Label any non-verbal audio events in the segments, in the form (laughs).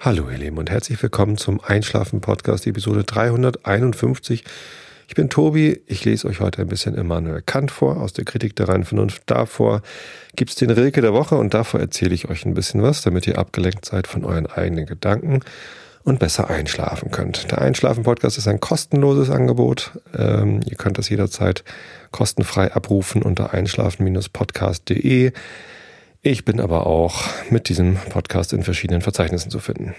Hallo ihr Lieben und herzlich willkommen zum Einschlafen Podcast Episode 351. Ich bin Tobi, ich lese euch heute ein bisschen Immanuel Kant vor aus der Kritik der reinen Vernunft. Davor gibt's den Rilke der Woche und davor erzähle ich euch ein bisschen was, damit ihr abgelenkt seid von euren eigenen Gedanken und besser einschlafen könnt. Der Einschlafen Podcast ist ein kostenloses Angebot. Ähm, ihr könnt das jederzeit kostenfrei abrufen unter einschlafen-podcast.de. Ich bin aber auch mit diesem Podcast in verschiedenen Verzeichnissen zu finden.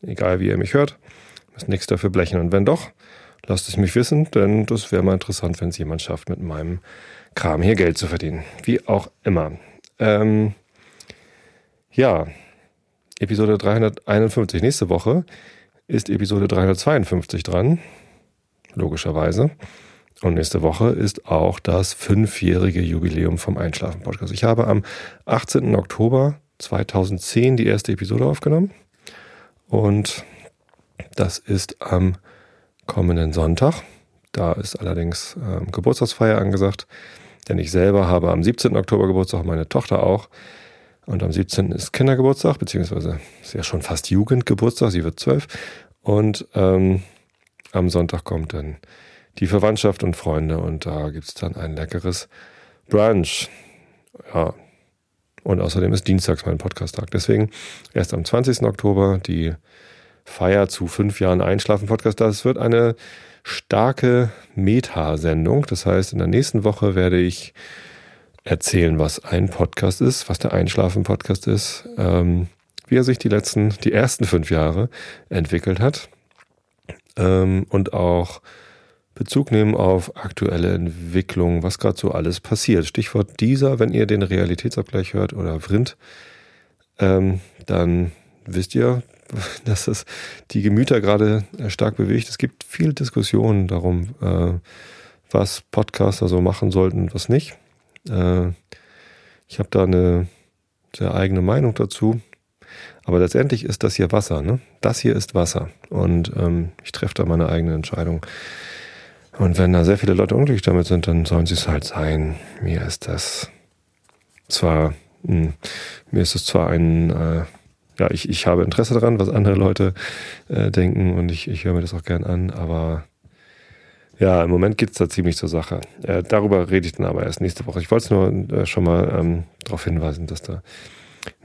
Egal wie ihr mich hört, müsst nichts dafür blechen. Und wenn doch, lasst es mich wissen, denn das wäre mal interessant, wenn es jemand schafft, mit meinem Kram hier Geld zu verdienen. Wie auch immer. Ähm, ja, Episode 351 nächste Woche ist Episode 352 dran. Logischerweise. Und nächste Woche ist auch das fünfjährige Jubiläum vom Einschlafen-Podcast. Ich habe am 18. Oktober 2010 die erste Episode aufgenommen. Und das ist am kommenden Sonntag. Da ist allerdings ähm, Geburtstagsfeier angesagt. Denn ich selber habe am 17. Oktober Geburtstag, meine Tochter auch. Und am 17. ist Kindergeburtstag, beziehungsweise ist ja schon fast Jugendgeburtstag, sie wird zwölf. Und ähm, am Sonntag kommt dann die Verwandtschaft und Freunde und da gibt's dann ein leckeres Brunch. Ja. Und außerdem ist Dienstags mein Podcast-Tag. Deswegen erst am 20. Oktober die Feier zu fünf Jahren Einschlafen-Podcast. Das wird eine starke Meta-Sendung. Das heißt, in der nächsten Woche werde ich erzählen, was ein Podcast ist, was der Einschlafen-Podcast ist, ähm, wie er sich die letzten, die ersten fünf Jahre entwickelt hat ähm, und auch Bezug nehmen auf aktuelle Entwicklungen, was gerade so alles passiert. Stichwort dieser, wenn ihr den Realitätsabgleich hört oder Vrind, ähm, dann wisst ihr, (laughs) dass es die Gemüter gerade stark bewegt. Es gibt viel Diskussionen darum, äh, was Podcaster so machen sollten und was nicht. Äh, ich habe da eine sehr eigene Meinung dazu. Aber letztendlich ist das hier Wasser. Ne? Das hier ist Wasser. Und ähm, ich treffe da meine eigene Entscheidung. Und wenn da sehr viele Leute unglücklich damit sind, dann sollen sie es halt sein. Mir ist das zwar, mh, hm, mir ist es zwar ein, äh, ja, ich, ich habe Interesse daran, was andere Leute äh, denken und ich, ich höre mir das auch gern an, aber ja, im Moment geht's da ziemlich zur Sache. Äh, darüber rede ich dann aber erst nächste Woche. Ich wollte es nur äh, schon mal ähm, darauf hinweisen, dass da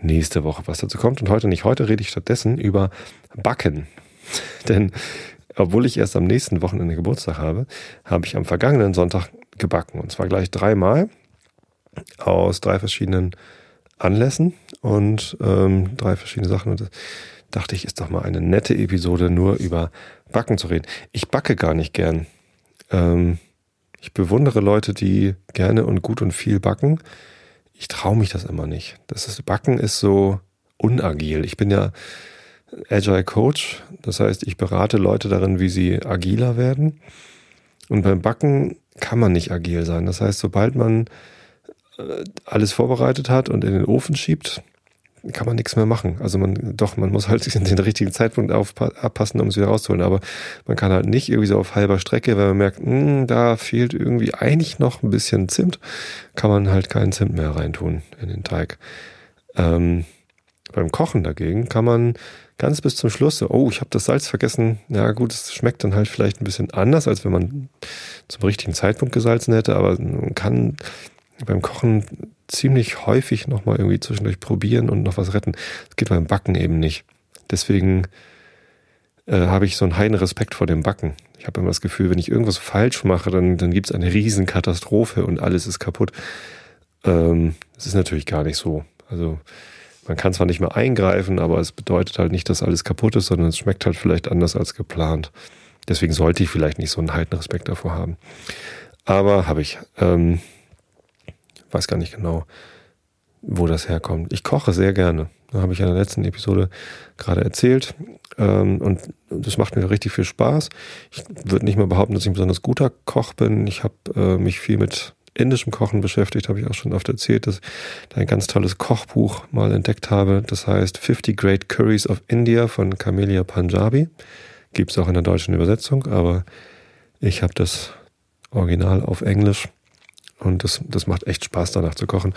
nächste Woche was dazu kommt. Und heute nicht. Heute rede ich stattdessen über Backen. (laughs) Denn obwohl ich erst am nächsten Wochenende Geburtstag habe, habe ich am vergangenen Sonntag gebacken. Und zwar gleich dreimal aus drei verschiedenen Anlässen und ähm, drei verschiedene Sachen. Und dachte ich, ist doch mal eine nette Episode, nur über Backen zu reden. Ich backe gar nicht gern. Ähm, ich bewundere Leute, die gerne und gut und viel backen. Ich traue mich das immer nicht. Das ist, Backen ist so unagil. Ich bin ja Agile Coach. Das heißt, ich berate Leute darin, wie sie agiler werden. Und beim Backen kann man nicht agil sein. Das heißt, sobald man äh, alles vorbereitet hat und in den Ofen schiebt, kann man nichts mehr machen. Also man, doch, man muss halt (laughs) den richtigen Zeitpunkt abpassen, um es wieder rauszuholen. Aber man kann halt nicht irgendwie so auf halber Strecke, wenn man merkt, mh, hm, da fehlt irgendwie eigentlich noch ein bisschen Zimt, kann man halt keinen Zimt mehr reintun in den Teig. Ähm, beim Kochen dagegen kann man ganz bis zum Schluss so, oh, ich habe das Salz vergessen. Ja gut, es schmeckt dann halt vielleicht ein bisschen anders, als wenn man zum richtigen Zeitpunkt gesalzen hätte, aber man kann beim Kochen ziemlich häufig nochmal irgendwie zwischendurch probieren und noch was retten. Das geht beim Backen eben nicht. Deswegen äh, habe ich so einen heiden Respekt vor dem Backen. Ich habe immer das Gefühl, wenn ich irgendwas falsch mache, dann, dann gibt es eine Riesenkatastrophe und alles ist kaputt. Ähm, das ist natürlich gar nicht so. Also man kann zwar nicht mehr eingreifen, aber es bedeutet halt nicht, dass alles kaputt ist, sondern es schmeckt halt vielleicht anders als geplant. Deswegen sollte ich vielleicht nicht so einen heiten Respekt davor haben. Aber habe ich. Ähm, weiß gar nicht genau, wo das herkommt. Ich koche sehr gerne. Da habe ich in der letzten Episode gerade erzählt. Ähm, und das macht mir richtig viel Spaß. Ich würde nicht mal behaupten, dass ich ein besonders guter Koch bin. Ich habe äh, mich viel mit indischem Kochen beschäftigt, habe ich auch schon oft erzählt, dass ich ein ganz tolles Kochbuch mal entdeckt habe. Das heißt 50 Great Curries of India von Camelia Punjabi. Gibt es auch in der deutschen Übersetzung, aber ich habe das Original auf Englisch und das, das macht echt Spaß, danach zu kochen.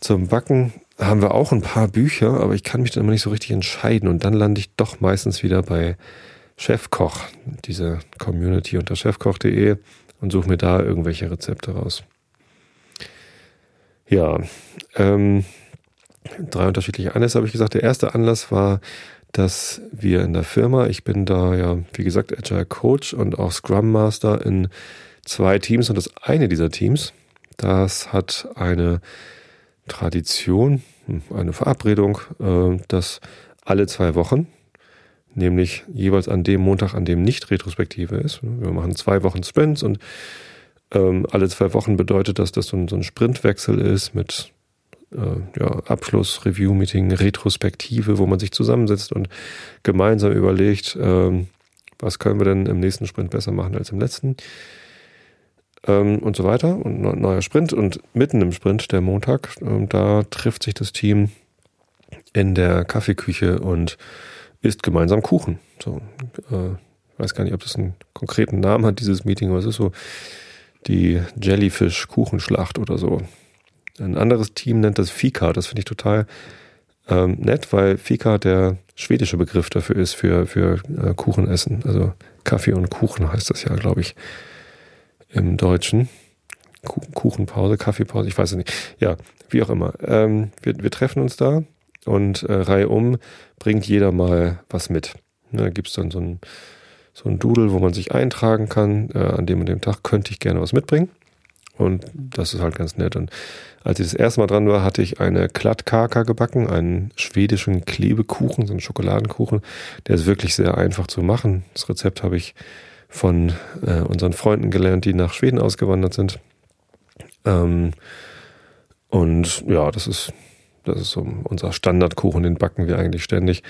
Zum Backen haben wir auch ein paar Bücher, aber ich kann mich dann immer nicht so richtig entscheiden. Und dann lande ich doch meistens wieder bei Chefkoch, diese Community unter chefkoch.de und suche mir da irgendwelche Rezepte raus. Ja, ähm, drei unterschiedliche Anlässe habe ich gesagt. Der erste Anlass war, dass wir in der Firma, ich bin da ja, wie gesagt, Agile Coach und auch Scrum Master in zwei Teams und das eine dieser Teams, das hat eine Tradition, eine Verabredung, äh, dass alle zwei Wochen, nämlich jeweils an dem Montag, an dem nicht Retrospektive ist, wir machen zwei Wochen Sprints und ähm, alle zwei Wochen bedeutet das, dass so ein, so ein Sprintwechsel ist mit äh, ja, Abschluss, Review-Meeting, Retrospektive, wo man sich zusammensetzt und gemeinsam überlegt, ähm, was können wir denn im nächsten Sprint besser machen als im letzten ähm, und so weiter. Und neuer Sprint und mitten im Sprint, der Montag, ähm, da trifft sich das Team in der Kaffeeküche und isst gemeinsam Kuchen. So, äh, weiß gar nicht, ob das einen konkreten Namen hat, dieses Meeting, aber es ist so die Jellyfish-Kuchenschlacht oder so. Ein anderes Team nennt das Fika. Das finde ich total ähm, nett, weil Fika der schwedische Begriff dafür ist, für, für äh, Kuchenessen. Also Kaffee und Kuchen heißt das ja, glaube ich im Deutschen. Kuchenpause, Kaffeepause, ich weiß es nicht. Ja, wie auch immer. Ähm, wir, wir treffen uns da und äh, Reihe um bringt jeder mal was mit. Da gibt es dann so ein, so ein Doodle, wo man sich eintragen kann. Äh, an dem und dem Tag könnte ich gerne was mitbringen. Und das ist halt ganz nett. Und als ich das erste Mal dran war, hatte ich eine Klattkaka gebacken, einen schwedischen Klebekuchen, so einen Schokoladenkuchen. Der ist wirklich sehr einfach zu machen. Das Rezept habe ich von äh, unseren Freunden gelernt, die nach Schweden ausgewandert sind. Ähm, und ja, das ist, das ist so unser Standardkuchen, den backen wir eigentlich ständig.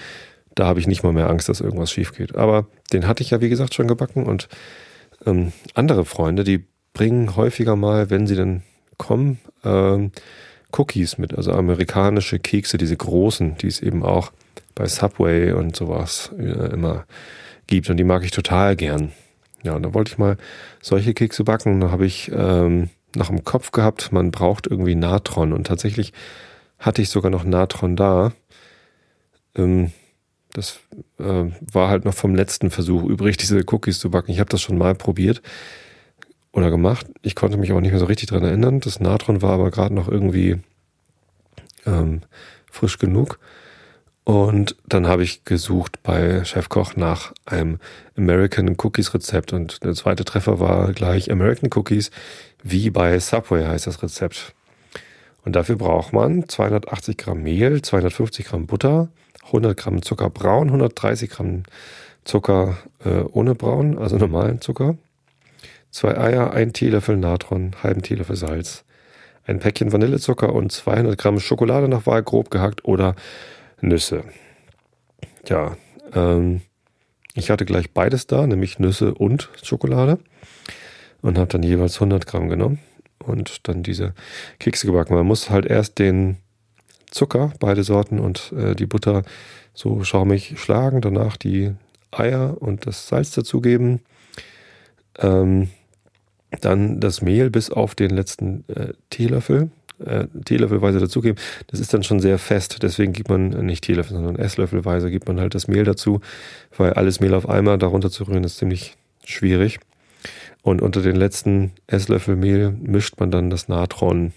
Da habe ich nicht mal mehr Angst, dass irgendwas schief geht. Aber den hatte ich ja, wie gesagt, schon gebacken und ähm, andere Freunde, die bringen häufiger mal, wenn sie dann kommen, ähm, Cookies mit, also amerikanische Kekse, diese großen, die es eben auch bei Subway und sowas äh, immer gibt. Und die mag ich total gern. Ja, und da wollte ich mal solche Kekse backen. Da habe ich ähm, noch im Kopf gehabt, man braucht irgendwie Natron. Und tatsächlich hatte ich sogar noch Natron da. Ähm, das äh, war halt noch vom letzten Versuch übrig, diese Cookies zu backen. Ich habe das schon mal probiert oder gemacht. Ich konnte mich aber nicht mehr so richtig dran erinnern. Das Natron war aber gerade noch irgendwie ähm, frisch genug. Und dann habe ich gesucht bei Chefkoch nach einem American Cookies Rezept und der zweite Treffer war gleich American Cookies, wie bei Subway heißt das Rezept. Und dafür braucht man 280 Gramm Mehl, 250 Gramm Butter, 100 Gramm Zucker braun, 130 Gramm Zucker äh, ohne braun, also normalen Zucker, zwei Eier, ein Teelöffel Natron, halben Teelöffel Salz, ein Päckchen Vanillezucker und 200 Gramm Schokolade nach Wahl grob gehackt oder Nüsse. Ja, ähm, ich hatte gleich beides da, nämlich Nüsse und Schokolade und habe dann jeweils 100 Gramm genommen und dann diese Kekse gebacken. Man muss halt erst den Zucker, beide Sorten und äh, die Butter so schaumig schlagen, danach die Eier und das Salz dazugeben, ähm, dann das Mehl bis auf den letzten äh, Teelöffel äh, Teelöffelweise dazugeben. Das ist dann schon sehr fest. Deswegen gibt man nicht Teelöffel, sondern Esslöffelweise gibt man halt das Mehl dazu, weil alles Mehl auf einmal darunter zu rühren ist ziemlich schwierig. Und unter den letzten Esslöffel Mehl mischt man dann das Natron.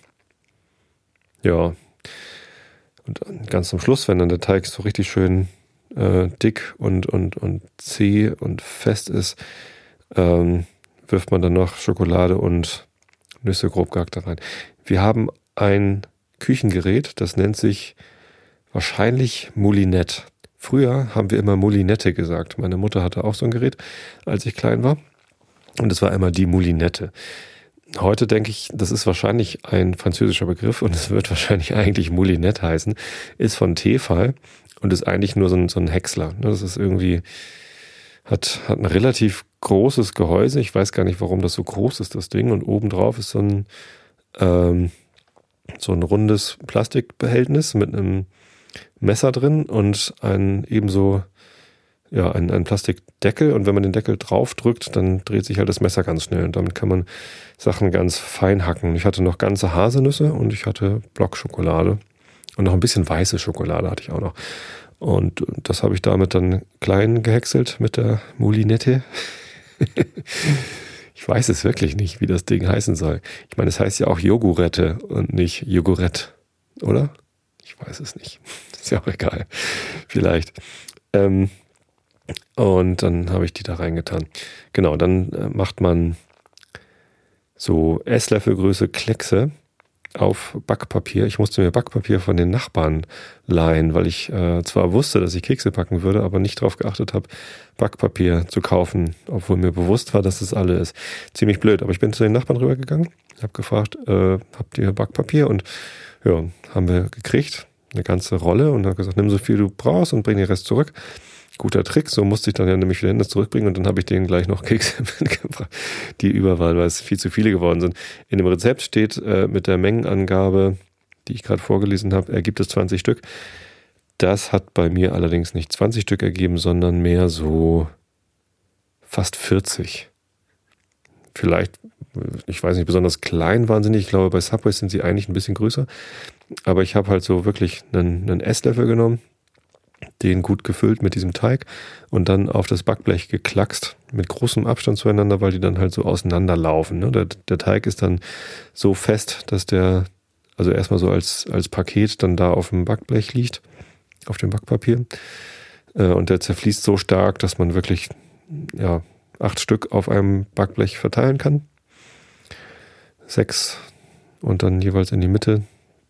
Ja. Und ganz zum Schluss, wenn dann der Teig so richtig schön äh, dick und, und, und zäh und fest ist, ähm, wirft man dann noch Schokolade und Nüsse grob gehackt da rein. Wir haben ein Küchengerät, das nennt sich wahrscheinlich Moulinette. Früher haben wir immer Moulinette gesagt. Meine Mutter hatte auch so ein Gerät, als ich klein war. Und es war immer die Moulinette. Heute denke ich, das ist wahrscheinlich ein französischer Begriff und es wird (laughs) wahrscheinlich eigentlich Moulinette heißen. Ist von Tefal und ist eigentlich nur so ein, so ein Häcksler. Das ist irgendwie, hat, hat ein relativ großes Gehäuse. Ich weiß gar nicht, warum das so groß ist, das Ding. Und obendrauf ist so ein, ähm, so ein rundes Plastikbehältnis mit einem Messer drin und ein ebenso ja, ein, ein Plastikdeckel und wenn man den Deckel drauf drückt, dann dreht sich halt das Messer ganz schnell und damit kann man Sachen ganz fein hacken. Ich hatte noch ganze Haselnüsse und ich hatte Blockschokolade und noch ein bisschen weiße Schokolade hatte ich auch noch. Und das habe ich damit dann klein gehäckselt mit der Moulinette. (laughs) ich weiß es wirklich nicht, wie das Ding heißen soll. Ich meine, es heißt ja auch Jogurette und nicht Jogurette, oder? Ich weiß es nicht. (laughs) Ist ja auch egal. Vielleicht. Ähm, und dann habe ich die da reingetan. Genau, dann äh, macht man so Esslöffelgröße Kleckse auf Backpapier. Ich musste mir Backpapier von den Nachbarn leihen, weil ich äh, zwar wusste, dass ich Kekse backen würde, aber nicht darauf geachtet habe, Backpapier zu kaufen, obwohl mir bewusst war, dass das alle ist. Ziemlich blöd. Aber ich bin zu den Nachbarn rübergegangen, habe gefragt, äh, habt ihr Backpapier? Und ja, haben wir gekriegt, eine ganze Rolle und habe gesagt, nimm so viel du brauchst und bring den Rest zurück guter Trick. So musste ich dann ja nämlich wieder hin das zurückbringen und dann habe ich denen gleich noch (laughs) Kekse mitgebracht, die über waren, weil es viel zu viele geworden sind. In dem Rezept steht äh, mit der Mengenangabe, die ich gerade vorgelesen habe, ergibt es 20 Stück. Das hat bei mir allerdings nicht 20 Stück ergeben, sondern mehr so fast 40. Vielleicht, ich weiß nicht, besonders klein nicht. Ich glaube, bei Subway sind sie eigentlich ein bisschen größer. Aber ich habe halt so wirklich einen, einen Esslöffel genommen, den gut gefüllt mit diesem Teig und dann auf das Backblech geklackst mit großem Abstand zueinander, weil die dann halt so auseinanderlaufen. Ne? Der, der Teig ist dann so fest, dass der also erstmal so als, als Paket dann da auf dem Backblech liegt, auf dem Backpapier. Äh, und der zerfließt so stark, dass man wirklich ja, acht Stück auf einem Backblech verteilen kann. Sechs und dann jeweils in die Mitte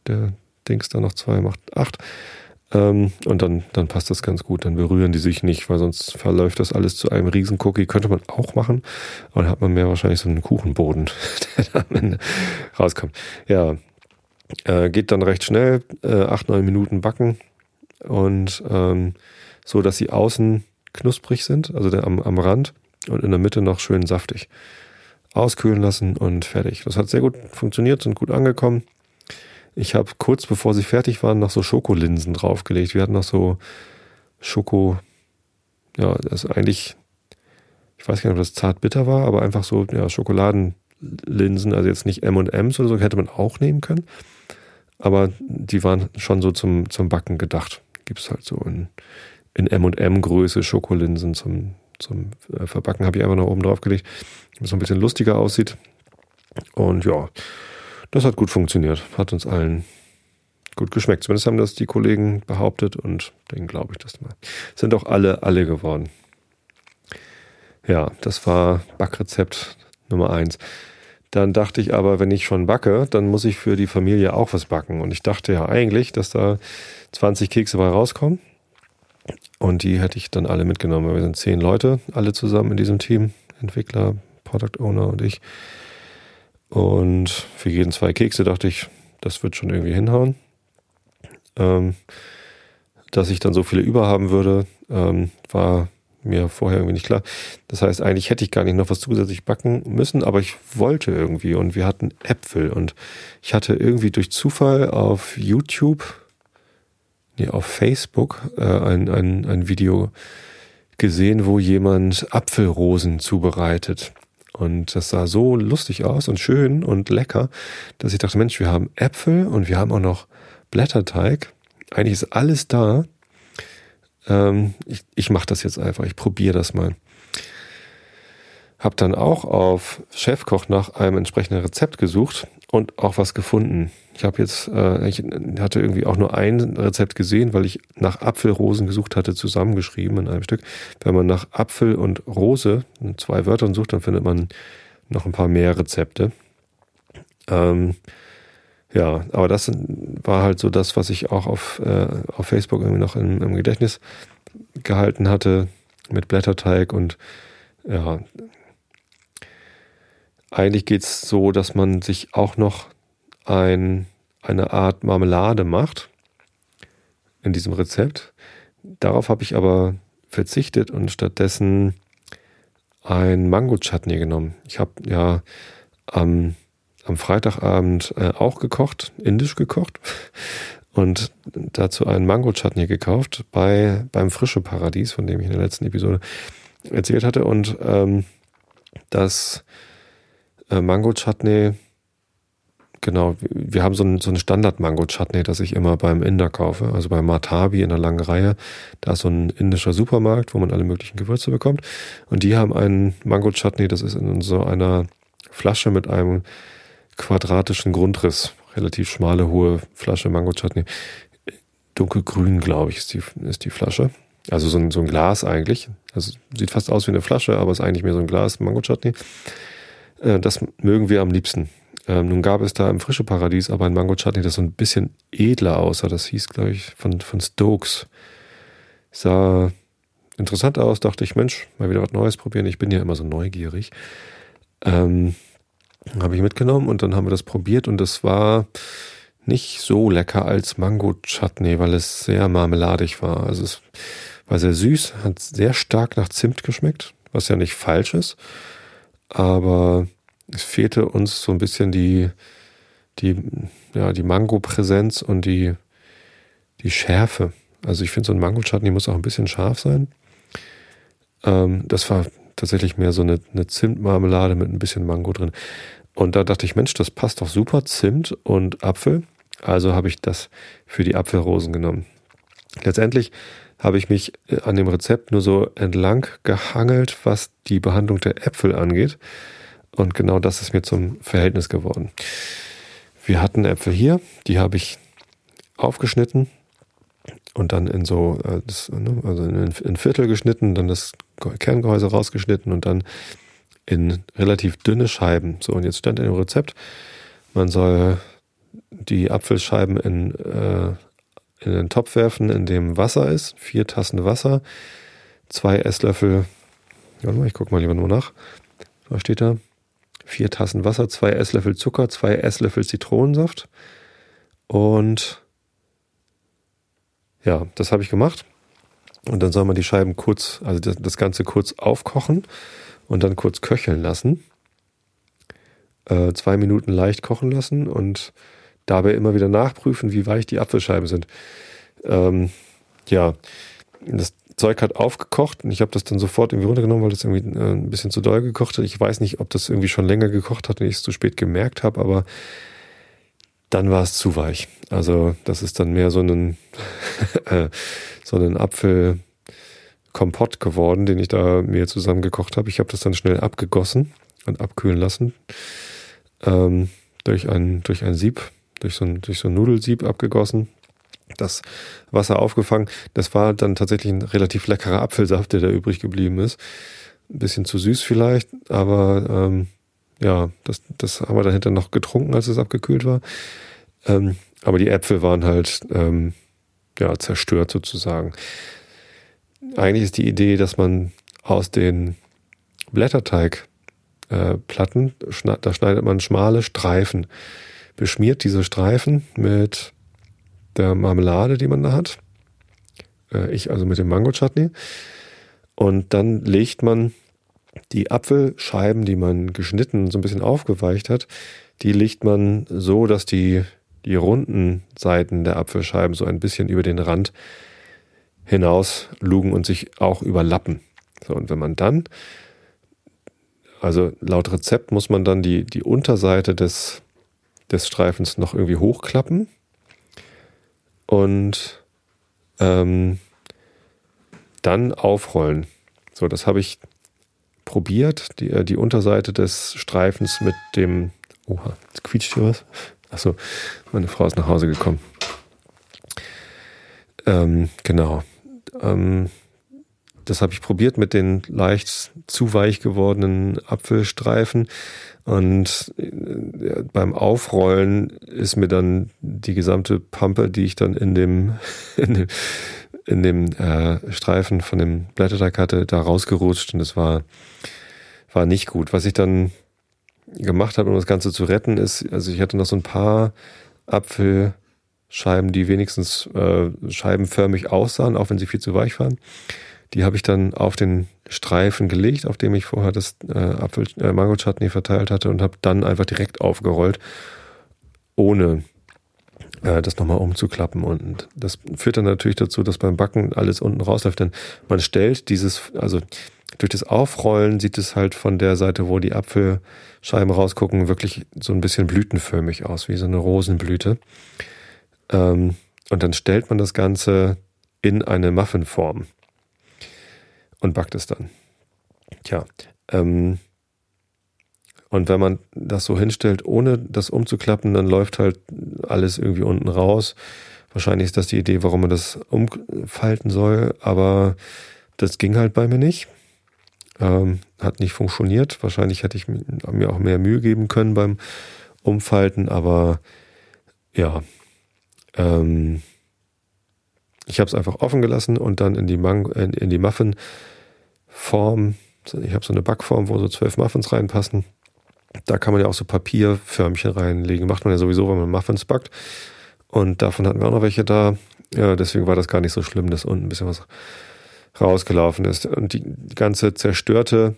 der Dings dann noch zwei macht acht. Ähm, und dann, dann passt das ganz gut. Dann berühren die sich nicht, weil sonst verläuft das alles zu einem riesen Cookie. Könnte man auch machen, aber dann hat man mehr wahrscheinlich so einen Kuchenboden, (laughs) der da am Ende rauskommt. Ja, äh, geht dann recht schnell, äh, acht, neun Minuten backen und ähm, so, dass sie außen knusprig sind, also der, am, am Rand und in der Mitte noch schön saftig. Auskühlen lassen und fertig. Das hat sehr gut funktioniert, sind gut angekommen. Ich habe kurz bevor sie fertig waren noch so Schokolinsen draufgelegt. Wir hatten noch so Schoko, ja, das ist eigentlich, ich weiß gar nicht, ob das zartbitter war, aber einfach so ja, Schokoladenlinsen, also jetzt nicht M&M's oder so, hätte man auch nehmen können. Aber die waren schon so zum, zum Backen gedacht. Gibt es halt so in, in M&M-Größe Schokolinsen zum, zum äh, Verbacken. Habe ich einfach noch oben drauf gelegt, damit es so ein bisschen lustiger aussieht. Und ja, das hat gut funktioniert, hat uns allen gut geschmeckt. Zumindest haben das die Kollegen behauptet und denen glaube ich das mal. Sind auch alle, alle geworden. Ja, das war Backrezept Nummer eins. Dann dachte ich aber, wenn ich schon backe, dann muss ich für die Familie auch was backen. Und ich dachte ja eigentlich, dass da 20 Kekse bei rauskommen. Und die hätte ich dann alle mitgenommen. Wir sind zehn Leute, alle zusammen in diesem Team. Entwickler, Product Owner und ich. Und für jeden zwei Kekse dachte ich, das wird schon irgendwie hinhauen. Ähm, dass ich dann so viele überhaben würde, ähm, war mir vorher irgendwie nicht klar. Das heißt, eigentlich hätte ich gar nicht noch was zusätzlich backen müssen, aber ich wollte irgendwie und wir hatten Äpfel und ich hatte irgendwie durch Zufall auf YouTube, nee, auf Facebook äh, ein, ein, ein Video gesehen, wo jemand Apfelrosen zubereitet. Und das sah so lustig aus und schön und lecker, dass ich dachte, Mensch, wir haben Äpfel und wir haben auch noch Blätterteig. Eigentlich ist alles da. Ähm, ich ich mache das jetzt einfach, ich probiere das mal. Hab dann auch auf Chefkoch nach einem entsprechenden Rezept gesucht und auch was gefunden. Ich habe jetzt, äh, ich hatte irgendwie auch nur ein Rezept gesehen, weil ich nach Apfelrosen gesucht hatte, zusammengeschrieben in einem Stück. Wenn man nach Apfel und Rose zwei Wörtern sucht, dann findet man noch ein paar mehr Rezepte. Ähm, ja, aber das war halt so das, was ich auch auf, äh, auf Facebook irgendwie noch im, im Gedächtnis gehalten hatte mit Blätterteig und ja, eigentlich geht es so, dass man sich auch noch ein, eine Art Marmelade macht in diesem Rezept. Darauf habe ich aber verzichtet und stattdessen ein Mango-Chutney genommen. Ich habe ja am, am Freitagabend äh, auch gekocht, indisch gekocht. (laughs) und dazu einen Mango-Chutney gekauft bei, beim Frische Paradies, von dem ich in der letzten Episode erzählt hatte. Und ähm, das äh, Mango-Chutney, genau, wir haben so ein, so Standard-Mango-Chutney, das ich immer beim Inder kaufe, also bei Matabi in der langen Reihe. Da ist so ein indischer Supermarkt, wo man alle möglichen Gewürze bekommt. Und die haben einen Mango-Chutney, das ist in so einer Flasche mit einem quadratischen Grundriss relativ schmale, hohe Flasche Mango Chutney. Dunkelgrün, glaube ich, ist die, ist die Flasche. Also so ein, so ein Glas eigentlich. Also sieht fast aus wie eine Flasche, aber ist eigentlich mehr so ein Glas Mango Chutney. Äh, das mögen wir am liebsten. Ähm, nun gab es da im Frische Paradies aber ein Mango Chutney, das so ein bisschen edler aussah. Das hieß, glaube ich, von, von Stokes. Sah interessant aus, dachte ich, Mensch, mal wieder was Neues probieren. Ich bin ja immer so neugierig. Ähm, habe ich mitgenommen und dann haben wir das probiert und es war nicht so lecker als Mango-Chutney, weil es sehr marmeladig war. Also es war sehr süß, hat sehr stark nach Zimt geschmeckt, was ja nicht falsch ist. Aber es fehlte uns so ein bisschen die, die, ja, die Mango-Präsenz und die, die Schärfe. Also ich finde, so ein Mango-Chutney muss auch ein bisschen scharf sein. Ähm, das war tatsächlich mehr so eine, eine Zimtmarmelade mit ein bisschen Mango drin. Und da dachte ich, Mensch, das passt doch super, Zimt und Apfel. Also habe ich das für die Apfelrosen genommen. Letztendlich habe ich mich äh, an dem Rezept nur so entlang gehangelt, was die Behandlung der Äpfel angeht. Und genau das ist mir zum Verhältnis geworden. Wir hatten Äpfel hier, die habe ich aufgeschnitten und dann in so, äh, ne, also in Viertel geschnitten, dann das Kerngehäuse rausgeschnitten und dann in relativ dünne Scheiben. So, und jetzt stand in dem Rezept, man soll die Apfelscheiben in, äh, in den Topf werfen, in dem Wasser ist. Vier Tassen Wasser, zwei Esslöffel, warte mal, ich gucke mal lieber nur nach. Was steht da? Vier Tassen Wasser, zwei Esslöffel Zucker, zwei Esslöffel Zitronensaft. Und ja, das habe ich gemacht. Und dann soll man die Scheiben kurz, also das, Ganze kurz aufkochen und dann kurz köcheln lassen. Äh, zwei Minuten leicht kochen lassen und dabei immer wieder nachprüfen, wie weich die Apfelscheiben sind. Ähm, ja, das Zeug hat aufgekocht und ich habe das dann sofort irgendwie runtergenommen, weil das irgendwie äh, ein bisschen zu doll gekocht hat. Ich weiß nicht, ob das irgendwie schon länger gekocht hat und ich es zu spät gemerkt habe, aber dann war es zu weich. Also das ist dann mehr so ein, (laughs) äh, so ein Apfel, Kompott geworden, den ich da mir zusammen gekocht habe. Ich habe das dann schnell abgegossen und abkühlen lassen. Ähm, durch, ein, durch ein Sieb, durch so ein, durch so ein Nudelsieb abgegossen. Das Wasser aufgefangen. Das war dann tatsächlich ein relativ leckerer Apfelsaft, der da übrig geblieben ist. Ein bisschen zu süß vielleicht, aber ähm, ja, das, das haben wir dahinter noch getrunken, als es abgekühlt war. Ähm, aber die Äpfel waren halt ähm, ja, zerstört sozusagen. Eigentlich ist die Idee, dass man aus den Blätterteigplatten, äh, da schneidet man schmale Streifen, beschmiert diese Streifen mit der Marmelade, die man da hat. Äh, ich also mit dem Mango-Chutney. Und dann legt man die Apfelscheiben, die man geschnitten so ein bisschen aufgeweicht hat, die legt man so, dass die, die runden Seiten der Apfelscheiben so ein bisschen über den Rand hinaus lugen und sich auch überlappen. So, und wenn man dann, also laut Rezept muss man dann die, die Unterseite des, des Streifens noch irgendwie hochklappen und ähm, dann aufrollen. So, das habe ich probiert, die, äh, die Unterseite des Streifens mit dem. Oha, jetzt quietscht hier was. Achso, meine Frau ist nach Hause gekommen. Ähm, genau. Ähm, das habe ich probiert mit den leicht zu weich gewordenen Apfelstreifen. Und äh, beim Aufrollen ist mir dann die gesamte Pampe, die ich dann in dem, (laughs) in dem, in dem äh, Streifen von dem Blätterteig hatte, da rausgerutscht und es war, war nicht gut. Was ich dann gemacht habe, um das Ganze zu retten, ist, also ich hatte noch so ein paar Apfel Scheiben, die wenigstens äh, scheibenförmig aussahen, auch wenn sie viel zu weich waren. Die habe ich dann auf den Streifen gelegt, auf dem ich vorher das äh, Apfel äh, Mango Chutney verteilt hatte und habe dann einfach direkt aufgerollt, ohne äh, das nochmal umzuklappen. Und das führt dann natürlich dazu, dass beim Backen alles unten rausläuft. Denn man stellt dieses, also durch das Aufrollen sieht es halt von der Seite, wo die Apfelscheiben rausgucken, wirklich so ein bisschen blütenförmig aus, wie so eine Rosenblüte. Ähm, und dann stellt man das Ganze in eine Muffinform und backt es dann. Tja, ähm, und wenn man das so hinstellt, ohne das umzuklappen, dann läuft halt alles irgendwie unten raus. Wahrscheinlich ist das die Idee, warum man das umfalten soll, aber das ging halt bei mir nicht. Ähm, hat nicht funktioniert. Wahrscheinlich hätte ich mir auch mehr Mühe geben können beim Umfalten, aber ja. Ähm, ich habe es einfach offen gelassen und dann in die, Mang in, in die Muffin-Form. Ich habe so eine Backform, wo so zwölf Muffins reinpassen. Da kann man ja auch so Papierförmchen reinlegen. Macht man ja sowieso, wenn man Muffins backt. Und davon hatten wir auch noch welche da. Ja, deswegen war das gar nicht so schlimm, dass unten ein bisschen was rausgelaufen ist. Und die ganze zerstörte,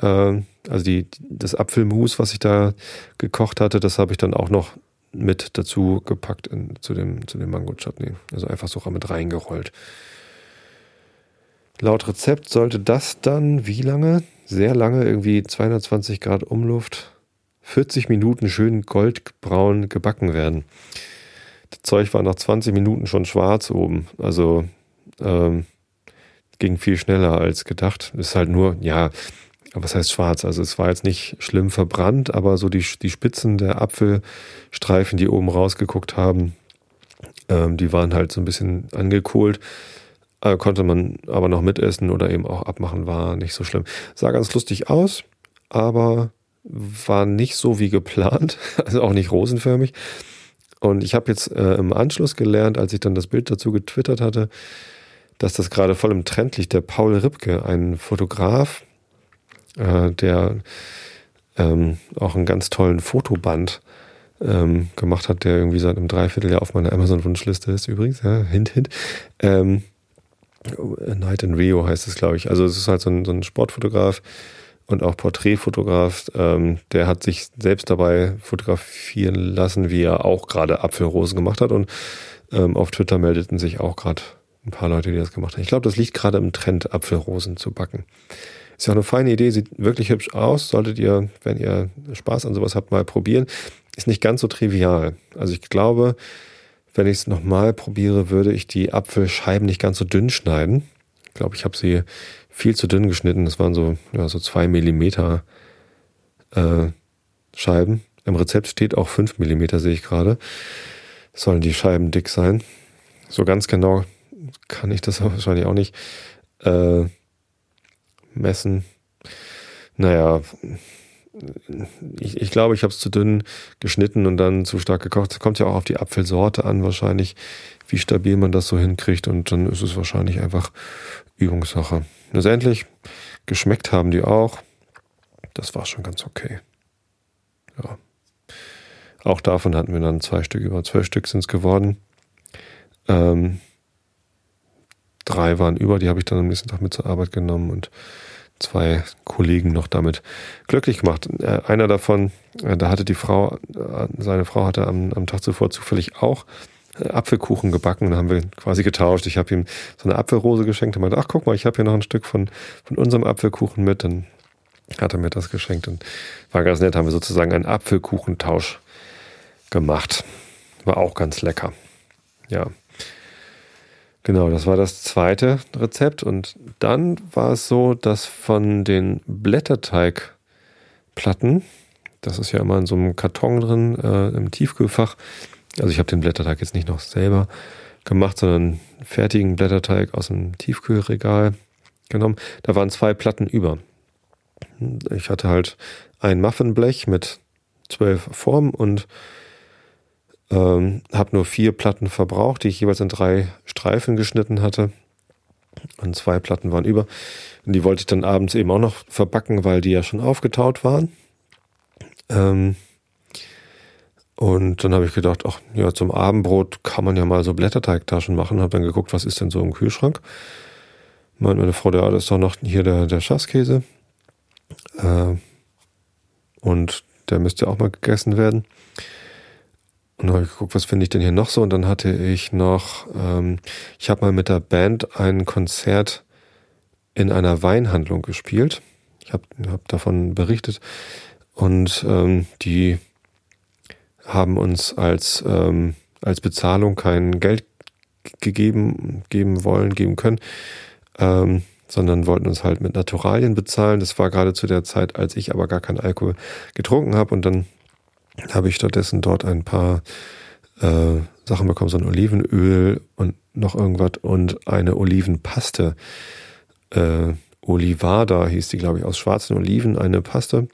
äh, also die, das Apfelmus, was ich da gekocht hatte, das habe ich dann auch noch mit dazu gepackt in, zu dem, zu dem Mango-Chutney. Also einfach so mit reingerollt. Laut Rezept sollte das dann wie lange? Sehr lange, irgendwie 220 Grad Umluft, 40 Minuten schön goldbraun gebacken werden. Das Zeug war nach 20 Minuten schon schwarz oben. Also ähm, ging viel schneller als gedacht. Ist halt nur, ja, was heißt schwarz? Also es war jetzt nicht schlimm verbrannt, aber so die, die Spitzen der Apfelstreifen, die oben rausgeguckt haben, ähm, die waren halt so ein bisschen angekohlt. Äh, konnte man aber noch mitessen oder eben auch abmachen, war nicht so schlimm. Sah ganz lustig aus, aber war nicht so wie geplant, (laughs) also auch nicht rosenförmig. Und ich habe jetzt äh, im Anschluss gelernt, als ich dann das Bild dazu getwittert hatte, dass das gerade voll im Trend liegt. Der Paul Ripke, ein Fotograf, äh, der ähm, auch einen ganz tollen Fotoband ähm, gemacht hat, der irgendwie seit einem Dreivierteljahr auf meiner Amazon-Wunschliste ist übrigens. Ja, hint, hint. Ähm, Night in Rio heißt es, glaube ich. Also es ist halt so ein, so ein Sportfotograf und auch Porträtfotograf. Ähm, der hat sich selbst dabei fotografieren lassen, wie er auch gerade Apfelrosen gemacht hat. Und ähm, auf Twitter meldeten sich auch gerade ein paar Leute, die das gemacht haben. Ich glaube, das liegt gerade im Trend, Apfelrosen zu backen. Ist ja auch eine feine Idee, sieht wirklich hübsch aus. Solltet ihr, wenn ihr Spaß an sowas habt, mal probieren. Ist nicht ganz so trivial. Also ich glaube, wenn ich es nochmal probiere, würde ich die Apfelscheiben nicht ganz so dünn schneiden. Ich glaube, ich habe sie viel zu dünn geschnitten. Das waren so, ja, so zwei Millimeter äh, Scheiben. Im Rezept steht auch fünf Millimeter, sehe ich gerade. Sollen die Scheiben dick sein. So ganz genau kann ich das (laughs) wahrscheinlich auch nicht äh, messen. Naja, ich, ich glaube, ich habe es zu dünn geschnitten und dann zu stark gekocht. Es kommt ja auch auf die Apfelsorte an, wahrscheinlich, wie stabil man das so hinkriegt. Und dann ist es wahrscheinlich einfach Übungssache. Letztendlich, geschmeckt haben die auch. Das war schon ganz okay. Ja. Auch davon hatten wir dann zwei Stück, über zwölf Stück sind es geworden. Ähm, drei waren über, die habe ich dann am nächsten Tag mit zur Arbeit genommen und zwei Kollegen noch damit glücklich gemacht. Äh, einer davon, äh, da hatte die Frau, äh, seine Frau hatte am, am Tag zuvor zufällig auch Apfelkuchen gebacken und haben wir quasi getauscht. Ich habe ihm so eine Apfelrose geschenkt und meinte, ach guck mal, ich habe hier noch ein Stück von, von unserem Apfelkuchen mit. Dann hat er mir das geschenkt und war ganz nett, haben wir sozusagen einen Apfelkuchentausch gemacht. War auch ganz lecker. Ja. Genau, das war das zweite Rezept. Und dann war es so, dass von den Blätterteigplatten, das ist ja immer in so einem Karton drin, äh, im Tiefkühlfach. Also ich habe den Blätterteig jetzt nicht noch selber gemacht, sondern fertigen Blätterteig aus dem Tiefkühlregal genommen. Da waren zwei Platten über. Ich hatte halt ein Muffinblech mit zwölf Formen und ähm, habe nur vier Platten verbraucht, die ich jeweils in drei Streifen geschnitten hatte. Und zwei Platten waren über. Und die wollte ich dann abends eben auch noch verbacken, weil die ja schon aufgetaut waren. Ähm, und dann habe ich gedacht, ach ja, zum Abendbrot kann man ja mal so Blätterteigtaschen machen. Habe dann geguckt, was ist denn so im Kühlschrank. Meint meine Frau, ja, das ist doch noch hier der, der Schasskäse. Äh, und der müsste auch mal gegessen werden. Und dann habe ich geguckt, was finde ich denn hier noch so? Und dann hatte ich noch, ähm, ich habe mal mit der Band ein Konzert in einer Weinhandlung gespielt. Ich habe hab davon berichtet. Und ähm, die haben uns als, ähm, als Bezahlung kein Geld gegeben, geben wollen, geben können, ähm, sondern wollten uns halt mit Naturalien bezahlen. Das war gerade zu der Zeit, als ich aber gar keinen Alkohol getrunken habe. Und dann habe ich stattdessen dort ein paar äh, Sachen bekommen, so ein Olivenöl und noch irgendwas und eine Olivenpaste. Äh, Olivada hieß die, glaube ich, aus schwarzen Oliven, eine Paste,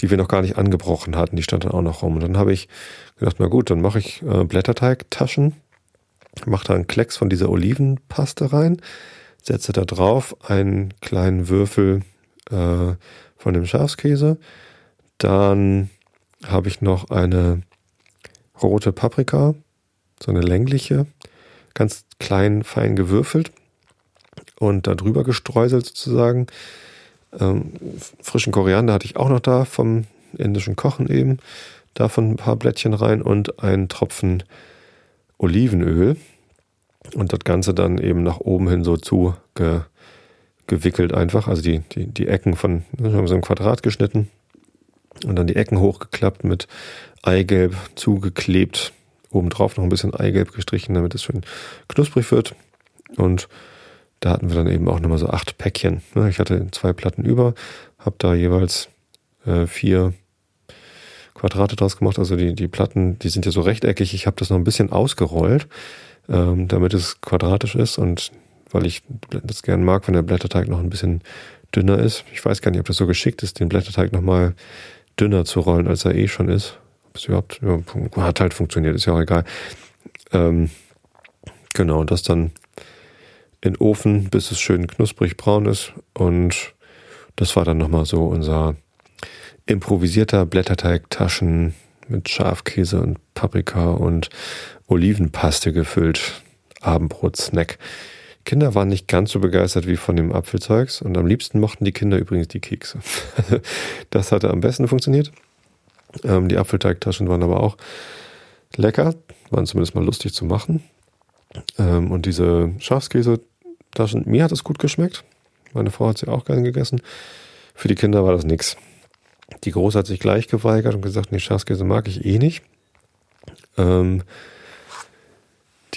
die wir noch gar nicht angebrochen hatten. Die stand dann auch noch rum. Und dann habe ich gedacht, na gut, dann mache ich äh, Blätterteigtaschen, mache da einen Klecks von dieser Olivenpaste rein, setze da drauf einen kleinen Würfel äh, von dem Schafskäse, dann habe ich noch eine rote Paprika, so eine längliche, ganz klein, fein gewürfelt und da drüber gestreuselt sozusagen. Ähm, frischen Koriander hatte ich auch noch da vom indischen Kochen eben. Davon ein paar Blättchen rein und einen Tropfen Olivenöl. Und das Ganze dann eben nach oben hin so zugewickelt einfach. Also die, die, die Ecken von, haben so ein Quadrat geschnitten und dann die Ecken hochgeklappt mit Eigelb zugeklebt. Obendrauf noch ein bisschen Eigelb gestrichen, damit es schön knusprig wird. Und da hatten wir dann eben auch nochmal so acht Päckchen. Ich hatte zwei Platten über, habe da jeweils äh, vier Quadrate draus gemacht. Also die, die Platten, die sind ja so rechteckig. Ich habe das noch ein bisschen ausgerollt, ähm, damit es quadratisch ist und weil ich das gern mag, wenn der Blätterteig noch ein bisschen dünner ist. Ich weiß gar nicht, ob das so geschickt ist, den Blätterteig nochmal dünner zu rollen, als er eh schon ist. Es überhaupt, ja, hat halt funktioniert, ist ja auch egal. Ähm, genau, das dann in den Ofen, bis es schön knusprig braun ist. Und das war dann nochmal so unser improvisierter Blätterteig-Taschen mit Schafkäse und Paprika und Olivenpaste gefüllt. Abendbrot-Snack. Kinder waren nicht ganz so begeistert wie von dem Apfelzeugs und am liebsten mochten die Kinder übrigens die Kekse. (laughs) das hatte am besten funktioniert. Ähm, die Apfelteigtaschen waren aber auch lecker, waren zumindest mal lustig zu machen. Ähm, und diese Schafskäse-Taschen, mir hat es gut geschmeckt. Meine Frau hat sie auch gern gegessen. Für die Kinder war das nix. Die Große hat sich gleich geweigert und gesagt, nee, Schafskäse mag ich eh nicht. Ähm,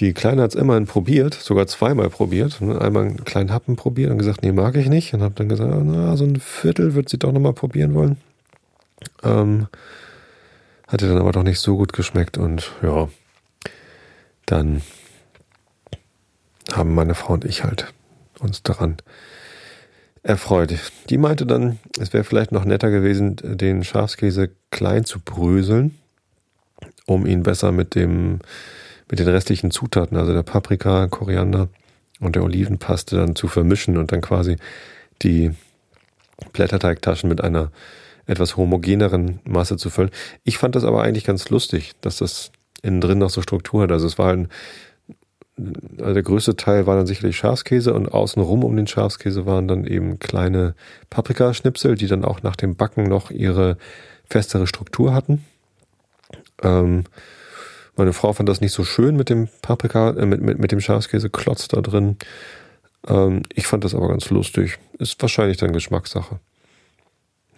die Kleine hat es immerhin probiert, sogar zweimal probiert. Ne? Einmal einen kleinen Happen probiert und gesagt, nee, mag ich nicht. Und habe dann gesagt, na, so ein Viertel wird sie doch nochmal probieren wollen. Ähm, hat ihr dann aber doch nicht so gut geschmeckt und ja, dann haben meine Frau und ich halt uns daran erfreut. Die meinte dann, es wäre vielleicht noch netter gewesen, den Schafskäse klein zu bröseln, um ihn besser mit dem mit den restlichen Zutaten, also der Paprika, Koriander und der Olivenpaste dann zu vermischen und dann quasi die Blätterteigtaschen mit einer etwas homogeneren Masse zu füllen. Ich fand das aber eigentlich ganz lustig, dass das innen drin noch so Struktur hat. Also es war ein, also der größte Teil war dann sicherlich Schafskäse und außenrum um den Schafskäse waren dann eben kleine Paprikaschnipsel, die dann auch nach dem Backen noch ihre festere Struktur hatten. Ähm, meine Frau fand das nicht so schön mit dem Paprika, äh, mit, mit, mit dem Schafskäseklotz da drin. Ähm, ich fand das aber ganz lustig. Ist wahrscheinlich dann Geschmackssache.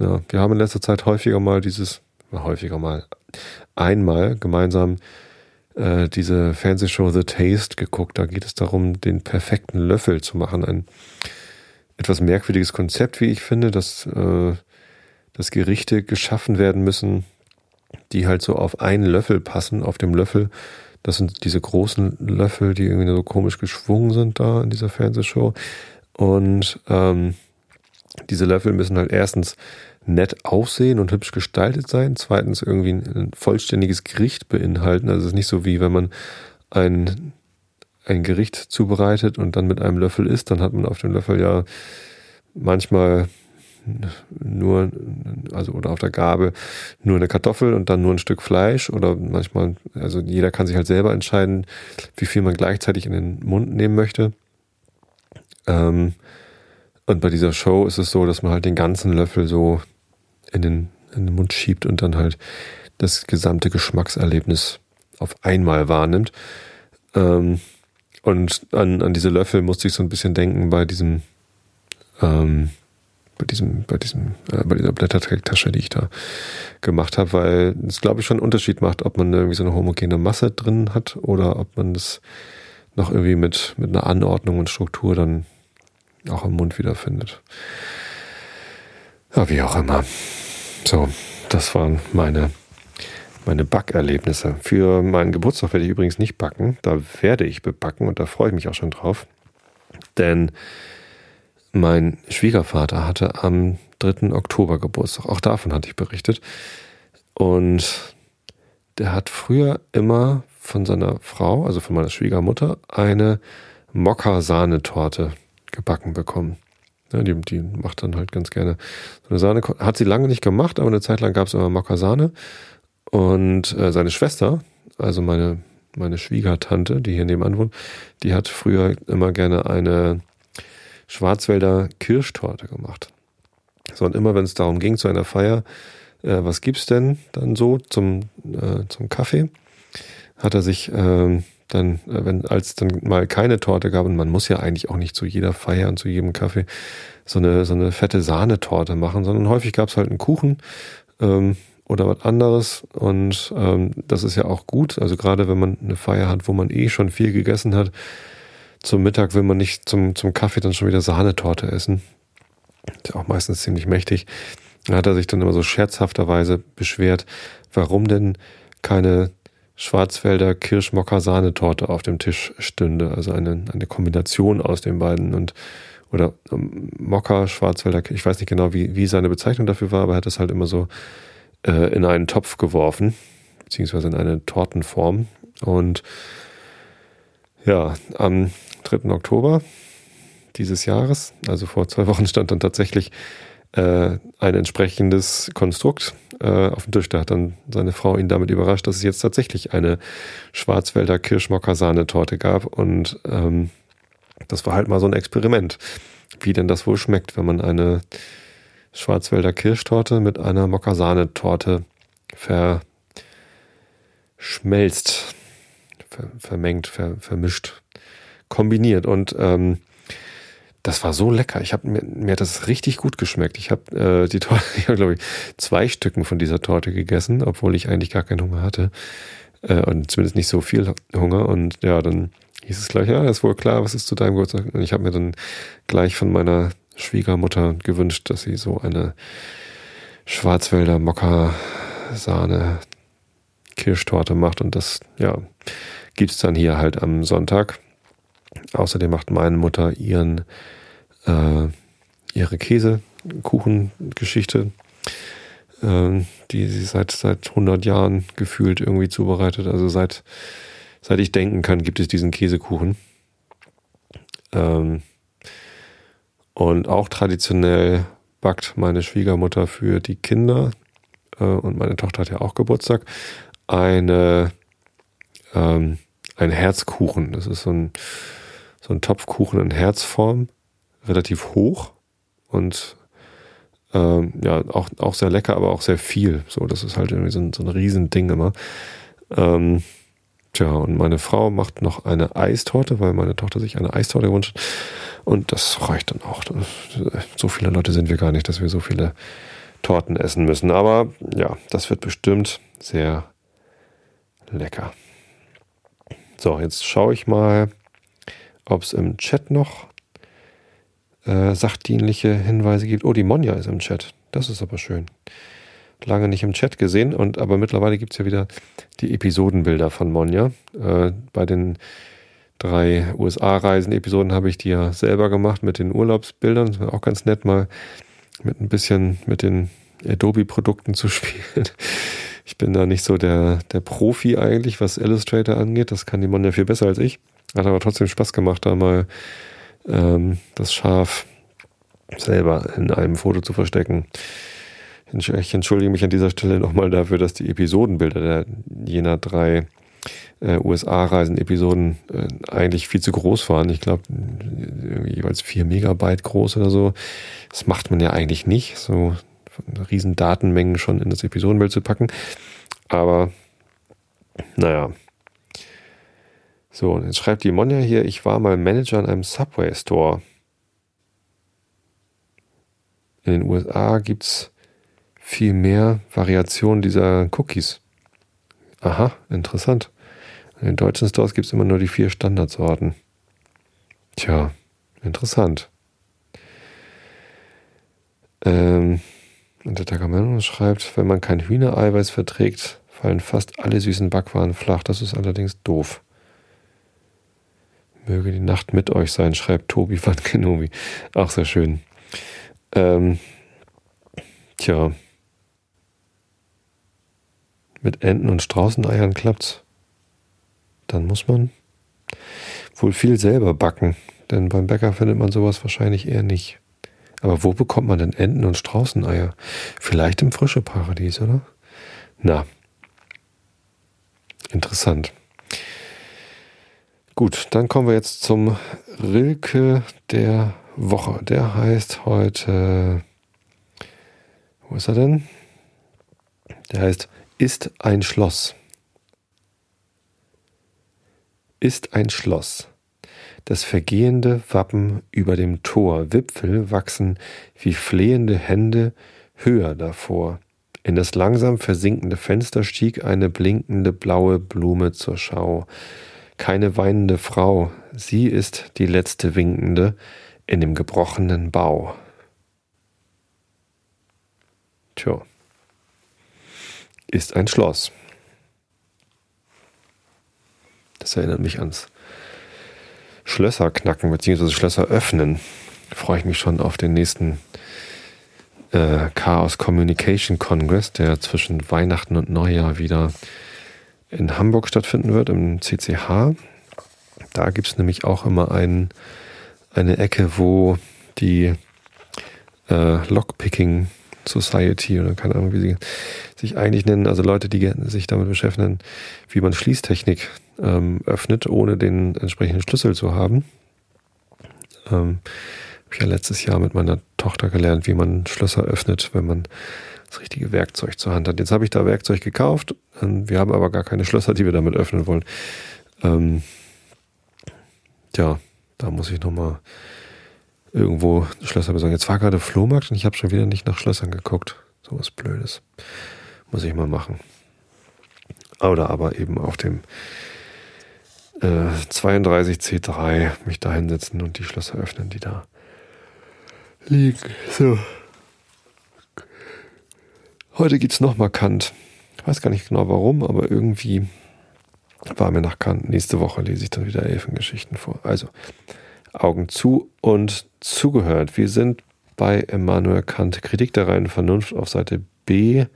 Ja, wir haben in letzter Zeit häufiger mal dieses, häufiger mal, einmal gemeinsam äh, diese Fernsehshow The Taste geguckt. Da geht es darum, den perfekten Löffel zu machen. Ein etwas merkwürdiges Konzept, wie ich finde, dass, äh, dass Gerichte geschaffen werden müssen, die halt so auf einen Löffel passen, auf dem Löffel. Das sind diese großen Löffel, die irgendwie so komisch geschwungen sind da in dieser Fernsehshow. Und ähm, diese Löffel müssen halt erstens nett aussehen und hübsch gestaltet sein. Zweitens irgendwie ein vollständiges Gericht beinhalten. Also es ist nicht so wie wenn man ein, ein Gericht zubereitet und dann mit einem Löffel isst, dann hat man auf dem Löffel ja manchmal nur, also oder auf der Gabel nur eine Kartoffel und dann nur ein Stück Fleisch oder manchmal, also jeder kann sich halt selber entscheiden, wie viel man gleichzeitig in den Mund nehmen möchte. Ähm, und bei dieser Show ist es so, dass man halt den ganzen Löffel so in den, in den Mund schiebt und dann halt das gesamte Geschmackserlebnis auf einmal wahrnimmt. Ähm, und an, an diese Löffel musste ich so ein bisschen denken bei diesem, ähm, bei diesem, bei diesem, äh, bei dieser Blätterteigtasche, die ich da gemacht habe, weil es glaube ich schon einen Unterschied macht, ob man irgendwie so eine homogene Masse drin hat oder ob man das noch irgendwie mit, mit einer Anordnung und Struktur dann auch im Mund wiederfindet. Ja, wie auch immer. So, das waren meine, meine Backerlebnisse. Für meinen Geburtstag werde ich übrigens nicht backen. Da werde ich bebacken und da freue ich mich auch schon drauf. Denn mein Schwiegervater hatte am 3. Oktober Geburtstag. Auch davon hatte ich berichtet. Und der hat früher immer von seiner Frau, also von meiner Schwiegermutter, eine Mokka-Sahnetorte gebacken bekommen. Ja, die, die macht dann halt ganz gerne so eine Sahne. Hat sie lange nicht gemacht, aber eine Zeit lang gab es immer Mokka-Sahne. Und äh, seine Schwester, also meine, meine Schwiegertante, die hier nebenan wohnt, die hat früher immer gerne eine Schwarzwälder Kirschtorte gemacht. So, und immer wenn es darum ging, zu einer Feier, äh, was gibt's denn dann so zum, äh, zum Kaffee, hat er sich äh, dann, wenn als dann mal keine Torte gab, und man muss ja eigentlich auch nicht zu jeder Feier und zu jedem Kaffee so eine, so eine fette Sahnetorte machen, sondern häufig gab es halt einen Kuchen ähm, oder was anderes. Und ähm, das ist ja auch gut. Also gerade wenn man eine Feier hat, wo man eh schon viel gegessen hat, zum Mittag will man nicht zum, zum Kaffee dann schon wieder Sahnetorte essen. Ist ja auch meistens ziemlich mächtig. Da hat er sich dann immer so scherzhafterweise beschwert, warum denn keine Schwarzwälder Kirschmocker-Sahnetorte auf dem Tisch stünde. Also eine, eine Kombination aus den beiden und oder ähm, Mokka, Schwarzwälder, ich weiß nicht genau, wie, wie seine Bezeichnung dafür war, aber er hat es halt immer so äh, in einen Topf geworfen, beziehungsweise in eine Tortenform. Und ja, am 3. Oktober dieses Jahres, also vor zwei Wochen, stand dann tatsächlich äh, ein entsprechendes Konstrukt äh, auf dem Tisch. Da hat dann seine Frau ihn damit überrascht, dass es jetzt tatsächlich eine Schwarzwälder Kirschmocker-Sahnetorte gab. Und ähm, das war halt mal so ein Experiment, wie denn das wohl schmeckt, wenn man eine Schwarzwälder Kirschtorte mit einer Mokka-Sahnetorte verschmelzt, ver vermengt, ver vermischt, kombiniert. Und ähm, das war so lecker. Ich habe mir, mir hat das richtig gut geschmeckt. Ich habe äh, die Torte, (laughs) ich habe glaube ich zwei Stücken von dieser Torte gegessen, obwohl ich eigentlich gar keinen Hunger hatte äh, und zumindest nicht so viel Hunger. Und ja, dann hieß es gleich, ja, ist wohl klar, was ist zu deinem Geburtstag? Und ich habe mir dann gleich von meiner Schwiegermutter gewünscht, dass sie so eine Schwarzwälder Mokka Sahne Kirschtorte macht und das ja gibt's dann hier halt am Sonntag Außerdem macht meine Mutter ihren, äh, ihre Käsekuchengeschichte, äh, die sie seit, seit 100 Jahren gefühlt irgendwie zubereitet. Also seit, seit ich denken kann, gibt es diesen Käsekuchen. Ähm, und auch traditionell backt meine Schwiegermutter für die Kinder, äh, und meine Tochter hat ja auch Geburtstag, eine, ähm, ein Herzkuchen. Das ist so ein, so ein Topfkuchen in Herzform, relativ hoch und ähm, ja, auch, auch sehr lecker, aber auch sehr viel. So, das ist halt irgendwie so ein, so ein Riesending immer. Ähm, tja, und meine Frau macht noch eine Eistorte, weil meine Tochter sich eine Eistorte gewünscht hat. Und das reicht dann auch. So viele Leute sind wir gar nicht, dass wir so viele Torten essen müssen. Aber ja, das wird bestimmt sehr lecker. So, jetzt schaue ich mal, ob es im Chat noch äh, sachdienliche Hinweise gibt. Oh, die Monja ist im Chat. Das ist aber schön. Lange nicht im Chat gesehen, und aber mittlerweile gibt es ja wieder die Episodenbilder von Monja. Äh, bei den drei USA-Reisen-Episoden habe ich die ja selber gemacht mit den Urlaubsbildern. Das war auch ganz nett, mal mit ein bisschen mit den Adobe-Produkten zu (laughs) spielen. Ich bin da nicht so der, der Profi eigentlich, was Illustrator angeht. Das kann die Monja viel besser als ich. Hat aber trotzdem Spaß gemacht, da mal ähm, das Schaf selber in einem Foto zu verstecken. Ich entschuldige mich an dieser Stelle nochmal dafür, dass die Episodenbilder der jener drei äh, USA-Reisen-Episoden äh, eigentlich viel zu groß waren. Ich glaube, jeweils vier Megabyte groß oder so. Das macht man ja eigentlich nicht, so riesen Datenmengen schon in das Episodenbild zu packen. Aber naja, So, und jetzt schreibt die Monja hier, ich war mal Manager in einem Subway Store. In den USA gibt es viel mehr Variationen dieser Cookies. Aha, interessant. In den deutschen Stores gibt es immer nur die vier Standardsorten. Tja, interessant. Ähm, und der Takamano schreibt, wenn man kein Hühnereiweiß verträgt, fallen fast alle süßen Backwaren flach. Das ist allerdings doof. Möge die Nacht mit euch sein, schreibt Tobi van (laughs) Kenobi. Auch sehr schön. Ähm, tja. Mit Enten und Straußeneiern klappt's. Dann muss man wohl viel selber backen, denn beim Bäcker findet man sowas wahrscheinlich eher nicht. Aber wo bekommt man denn Enten und Straußeneier? Vielleicht im frische Paradies, oder? Na, interessant. Gut, dann kommen wir jetzt zum Rilke der Woche. Der heißt heute, wo ist er denn? Der heißt Ist ein Schloss. Ist ein Schloss. Das vergehende Wappen über dem Tor, Wipfel wachsen wie flehende Hände höher davor. In das langsam versinkende Fenster stieg eine blinkende blaue Blume zur Schau. Keine weinende Frau, sie ist die letzte winkende in dem gebrochenen Bau. Tja, ist ein Schloss. Das erinnert mich ans Schlösser knacken bzw. Schlösser öffnen, freue ich mich schon auf den nächsten äh, Chaos Communication Congress, der zwischen Weihnachten und Neujahr wieder in Hamburg stattfinden wird, im CCH. Da gibt es nämlich auch immer ein, eine Ecke, wo die äh, Lockpicking Society oder keine Ahnung, wie sie sich eigentlich nennen, also Leute, die sich damit beschäftigen, wie man Schließtechnik ähm, öffnet, ohne den entsprechenden Schlüssel zu haben. Ähm, habe ich ja letztes Jahr mit meiner Tochter gelernt, wie man Schlösser öffnet, wenn man das richtige Werkzeug zur Hand hat. Jetzt habe ich da Werkzeug gekauft. Ähm, wir haben aber gar keine Schlösser, die wir damit öffnen wollen. Ähm, ja, da muss ich nochmal irgendwo Schlösser besorgen. Jetzt war gerade Flohmarkt und ich habe schon wieder nicht nach Schlössern geguckt. So was Blödes. Muss ich mal machen. Oder aber eben auf dem äh, 32C3 mich da hinsetzen und die Schlösser öffnen, die da liegen. So. Heute geht's nochmal Kant. Ich weiß gar nicht genau warum, aber irgendwie war mir nach Kant. Nächste Woche lese ich dann wieder Elfengeschichten vor. Also, Augen zu und zugehört. Wir sind bei Immanuel Kant, Kritik der reinen Vernunft auf Seite B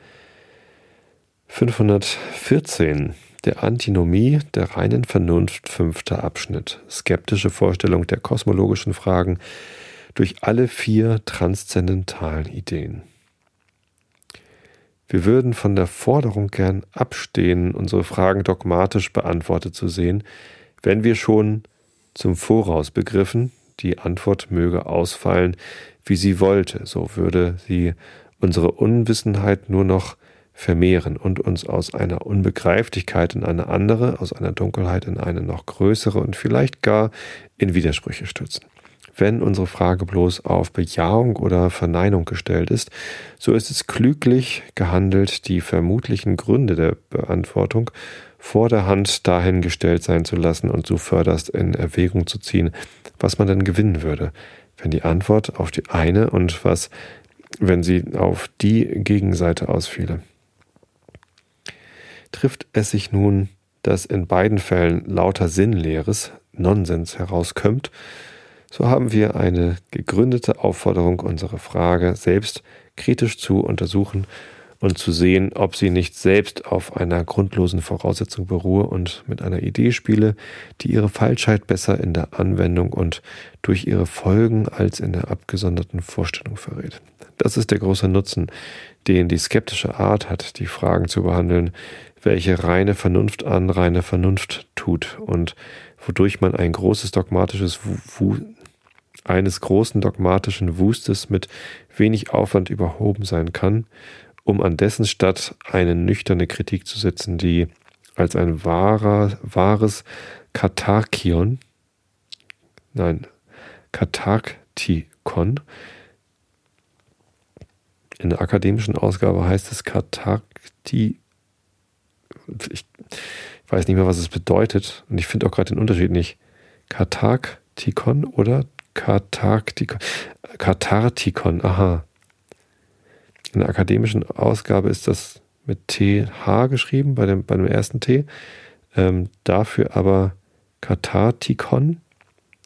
514. Der Antinomie der reinen Vernunft, fünfter Abschnitt. Skeptische Vorstellung der kosmologischen Fragen durch alle vier transzendentalen Ideen. Wir würden von der Forderung gern abstehen, unsere Fragen dogmatisch beantwortet zu sehen, wenn wir schon zum Voraus begriffen, die Antwort möge ausfallen, wie sie wollte, so würde sie unsere Unwissenheit nur noch vermehren und uns aus einer Unbegreiflichkeit in eine andere, aus einer Dunkelheit in eine noch größere und vielleicht gar in Widersprüche stürzen. Wenn unsere Frage bloß auf Bejahung oder Verneinung gestellt ist, so ist es klüglich gehandelt, die vermutlichen Gründe der Beantwortung vor der Hand dahingestellt sein zu lassen und so förderst in Erwägung zu ziehen, was man denn gewinnen würde, wenn die Antwort auf die eine und was, wenn sie auf die Gegenseite ausfiele. Trifft es sich nun, dass in beiden Fällen lauter Sinnleeres, Nonsens herauskömmt, so haben wir eine gegründete Aufforderung, unsere Frage selbst kritisch zu untersuchen und zu sehen, ob sie nicht selbst auf einer grundlosen Voraussetzung beruhe und mit einer Idee spiele, die ihre Falschheit besser in der Anwendung und durch ihre Folgen als in der abgesonderten Vorstellung verrät. Das ist der große Nutzen, den die skeptische Art hat, die Fragen zu behandeln, welche reine Vernunft an reine Vernunft tut und wodurch man ein großes dogmatisches eines großen dogmatischen Wustes mit wenig Aufwand überhoben sein kann um an dessen Stadt eine nüchterne Kritik zu setzen, die als ein wahrer, wahres Katarkion, nein, Katarktikon. In der akademischen Ausgabe heißt es Katarkti. Ich weiß nicht mehr, was es bedeutet und ich finde auch gerade den Unterschied nicht. Katarktikon oder Katarktikon? Katartikon, aha. In der akademischen Ausgabe ist das mit TH geschrieben, bei dem, bei dem ersten T. Ähm, dafür aber Katartikon.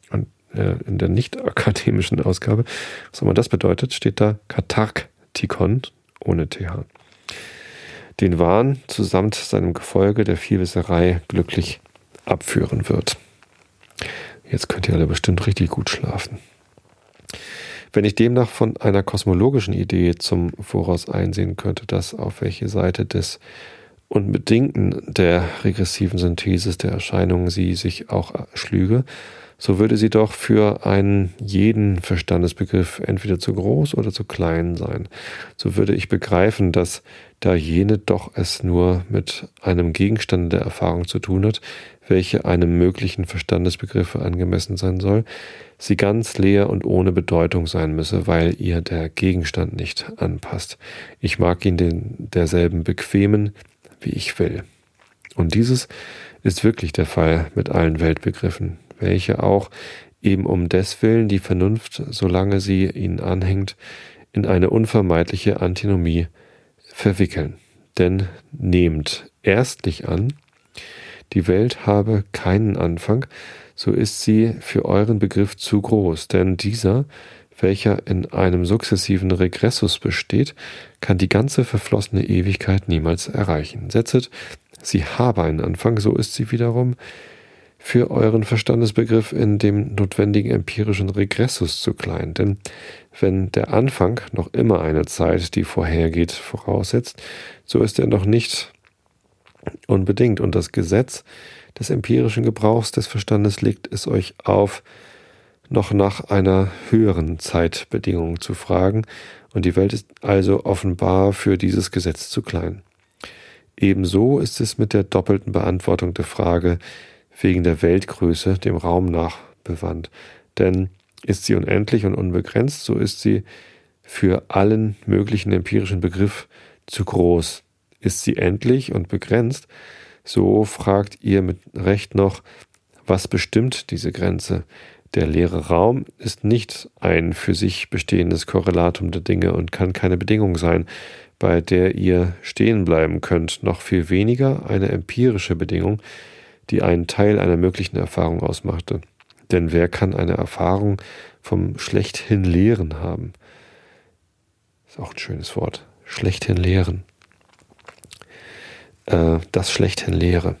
Und äh, in der nicht akademischen Ausgabe, was immer das bedeutet, steht da Katarktikon ohne TH. Den Wahn zusammen seinem Gefolge der Vielwisserei glücklich abführen wird. Jetzt könnt ihr alle bestimmt richtig gut schlafen. Wenn ich demnach von einer kosmologischen Idee zum Voraus einsehen könnte, dass auf welche Seite des Unbedingten der regressiven Synthesis der Erscheinungen sie sich auch schlüge, so würde sie doch für einen jeden Verstandesbegriff entweder zu groß oder zu klein sein. So würde ich begreifen, dass da jene doch es nur mit einem Gegenstand der Erfahrung zu tun hat, welche einem möglichen Verstandesbegriffe angemessen sein soll, sie ganz leer und ohne Bedeutung sein müsse, weil ihr der Gegenstand nicht anpasst. Ich mag ihn den derselben bequemen, wie ich will. Und dieses ist wirklich der Fall mit allen Weltbegriffen welche auch eben um deswillen die Vernunft, solange sie ihnen anhängt, in eine unvermeidliche Antinomie verwickeln. Denn nehmt erstlich an, die Welt habe keinen Anfang, so ist sie für euren Begriff zu groß, denn dieser, welcher in einem sukzessiven Regressus besteht, kann die ganze verflossene Ewigkeit niemals erreichen. Setzet, sie habe einen Anfang, so ist sie wiederum für euren Verstandesbegriff in dem notwendigen empirischen Regressus zu klein. Denn wenn der Anfang noch immer eine Zeit, die vorhergeht, voraussetzt, so ist er noch nicht unbedingt. Und das Gesetz des empirischen Gebrauchs des Verstandes legt es euch auf, noch nach einer höheren Zeitbedingung zu fragen, und die Welt ist also offenbar für dieses Gesetz zu klein. Ebenso ist es mit der doppelten Beantwortung der Frage, wegen der Weltgröße dem Raum nach bewandt. Denn ist sie unendlich und unbegrenzt, so ist sie für allen möglichen empirischen Begriff zu groß. Ist sie endlich und begrenzt, so fragt ihr mit Recht noch, was bestimmt diese Grenze? Der leere Raum ist nicht ein für sich bestehendes Korrelatum der Dinge und kann keine Bedingung sein, bei der ihr stehen bleiben könnt, noch viel weniger eine empirische Bedingung, die einen Teil einer möglichen Erfahrung ausmachte. Denn wer kann eine Erfahrung vom schlechthin Lehren haben? Ist auch ein schönes Wort. Schlechthin Lehren. Äh, das schlechthin Lehre.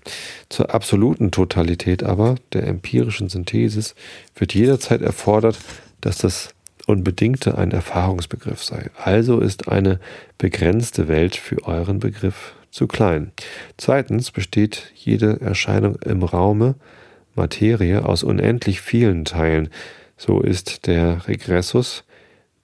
Zur absoluten Totalität aber, der empirischen Synthesis, wird jederzeit erfordert, dass das Unbedingte ein Erfahrungsbegriff sei. Also ist eine begrenzte Welt für euren Begriff zu klein. Zweitens besteht jede Erscheinung im Raume Materie aus unendlich vielen Teilen. So ist der Regressus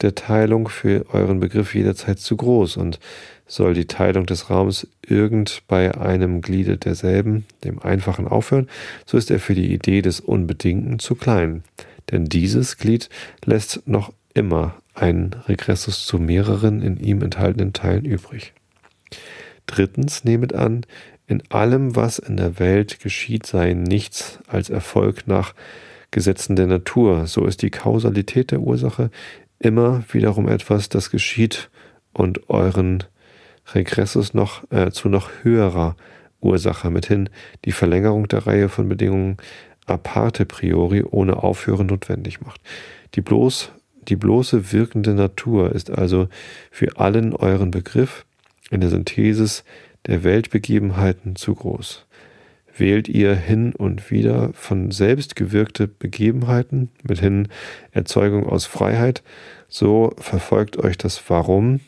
der Teilung für euren Begriff jederzeit zu groß und soll die Teilung des Raums irgend bei einem Gliede derselben, dem Einfachen, aufhören, so ist er für die Idee des Unbedingten zu klein. Denn dieses Glied lässt noch immer einen Regressus zu mehreren in ihm enthaltenen Teilen übrig. Drittens, nehmet an, in allem, was in der Welt geschieht, sei nichts als Erfolg nach Gesetzen der Natur. So ist die Kausalität der Ursache immer wiederum etwas, das geschieht und euren Regressus noch äh, zu noch höherer Ursache mithin die Verlängerung der Reihe von Bedingungen aparte priori ohne Aufhören notwendig macht. Die bloß die bloße wirkende Natur ist also für allen euren Begriff in der Synthesis der Weltbegebenheiten zu groß. Wählt ihr hin und wieder von selbst gewirkte Begebenheiten, mithin Erzeugung aus Freiheit, so verfolgt euch das Warum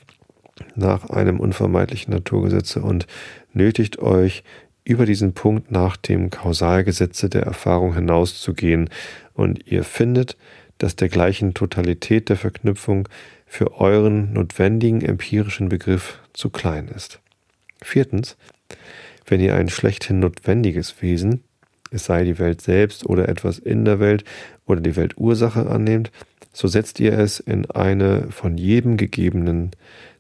nach einem unvermeidlichen Naturgesetze und nötigt euch über diesen Punkt nach dem Kausalgesetze der Erfahrung hinauszugehen und ihr findet, dass der gleichen Totalität der Verknüpfung für euren notwendigen empirischen Begriff zu klein ist. Viertens, wenn ihr ein schlechthin notwendiges Wesen, es sei die Welt selbst oder etwas in der Welt oder die Weltursache annehmt, so setzt ihr es in eine von jedem gegebenen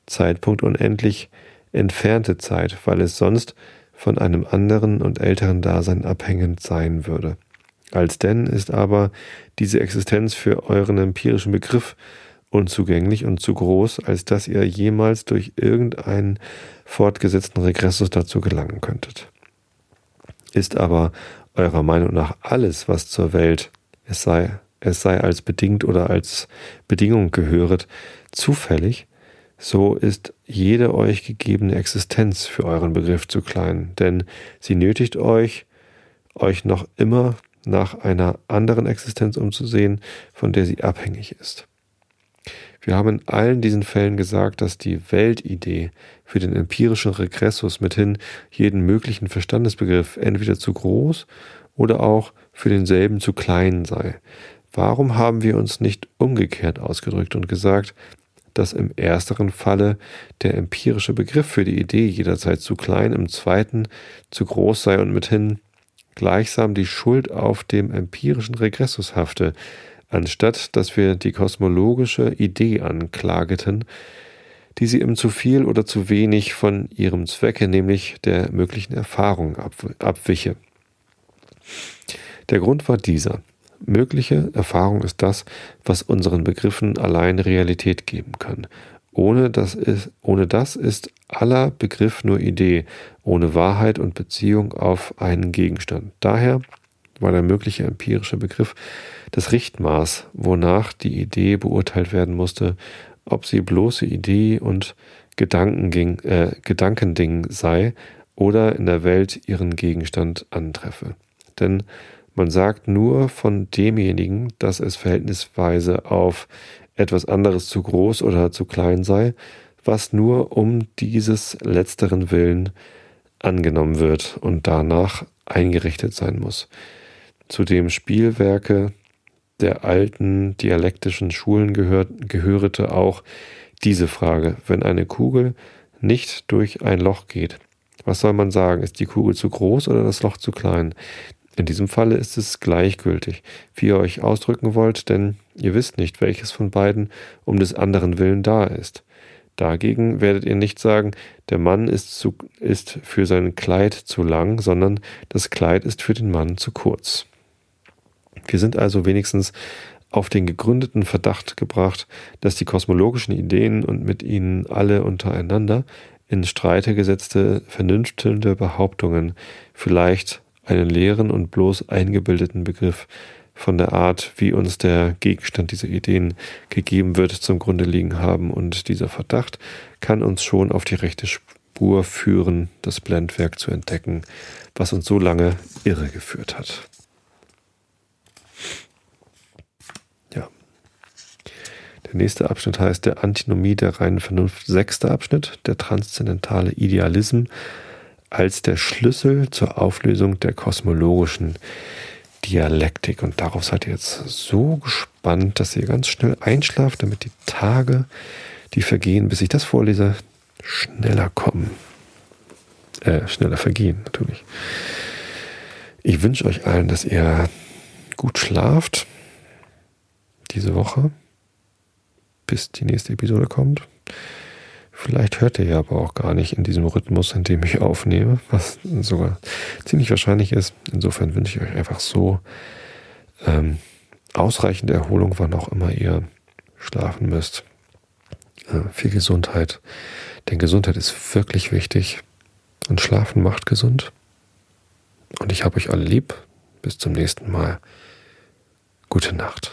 Zeitpunkt unendlich entfernte Zeit, weil es sonst von einem anderen und älteren Dasein abhängend sein würde. Als denn ist aber diese Existenz für euren empirischen Begriff unzugänglich und zu groß, als dass ihr jemals durch irgendeinen fortgesetzten Regressus dazu gelangen könntet. Ist aber eurer Meinung nach alles, was zur Welt, es sei, es sei als bedingt oder als Bedingung gehöret, zufällig, so ist jede euch gegebene Existenz für euren Begriff zu klein, denn sie nötigt euch, euch noch immer nach einer anderen Existenz umzusehen, von der sie abhängig ist. Wir haben in allen diesen Fällen gesagt, dass die Weltidee für den empirischen Regressus mithin jeden möglichen Verstandesbegriff entweder zu groß oder auch für denselben zu klein sei. Warum haben wir uns nicht umgekehrt ausgedrückt und gesagt, dass im ersteren Falle der empirische Begriff für die Idee jederzeit zu klein, im zweiten zu groß sei und mithin gleichsam die Schuld auf dem empirischen Regressus hafte, anstatt dass wir die kosmologische Idee anklageten, die sie im zu viel oder zu wenig von ihrem Zwecke, nämlich der möglichen Erfahrung, abwiche. Der Grund war dieser. Mögliche Erfahrung ist das, was unseren Begriffen allein Realität geben kann. Ohne das, ist, ohne das ist aller Begriff nur Idee, ohne Wahrheit und Beziehung auf einen Gegenstand. Daher war der mögliche empirische Begriff das Richtmaß, wonach die Idee beurteilt werden musste, ob sie bloße Idee und Gedankending, äh, Gedankending sei oder in der Welt ihren Gegenstand antreffe. Denn man sagt nur von demjenigen, dass es verhältnisweise auf etwas anderes zu groß oder zu klein sei, was nur um dieses letzteren Willen angenommen wird und danach eingerichtet sein muss. Zu Spielwerke der alten dialektischen Schulen gehört, gehörte auch diese Frage. Wenn eine Kugel nicht durch ein Loch geht, was soll man sagen? Ist die Kugel zu groß oder das Loch zu klein? In diesem Falle ist es gleichgültig, wie ihr euch ausdrücken wollt, denn ihr wisst nicht, welches von beiden um des anderen willen da ist. Dagegen werdet ihr nicht sagen, der Mann ist, zu, ist für sein Kleid zu lang, sondern das Kleid ist für den Mann zu kurz. Wir sind also wenigstens auf den gegründeten Verdacht gebracht, dass die kosmologischen Ideen und mit ihnen alle untereinander in Streite gesetzte vernünftelnde Behauptungen vielleicht einen leeren und bloß eingebildeten Begriff von der Art, wie uns der Gegenstand dieser Ideen gegeben wird, zum Grunde liegen haben. Und dieser Verdacht kann uns schon auf die rechte Spur führen, das Blendwerk zu entdecken, was uns so lange irregeführt hat. Der nächste Abschnitt heißt der Antinomie der reinen Vernunft. Sechster Abschnitt, der transzendentale Idealism als der Schlüssel zur Auflösung der kosmologischen Dialektik. Und darauf seid ihr jetzt so gespannt, dass ihr ganz schnell einschlaft, damit die Tage, die vergehen, bis ich das vorlese, schneller kommen. Äh, schneller vergehen, natürlich. Ich wünsche euch allen, dass ihr gut schlaft diese Woche, bis die nächste Episode kommt. Vielleicht hört ihr ja aber auch gar nicht in diesem Rhythmus, in dem ich aufnehme, was sogar ziemlich wahrscheinlich ist. Insofern wünsche ich euch einfach so ähm, ausreichende Erholung, wann auch immer ihr schlafen müsst. Äh, viel Gesundheit. Denn Gesundheit ist wirklich wichtig. Und Schlafen macht gesund. Und ich habe euch alle lieb. Bis zum nächsten Mal. Gute Nacht.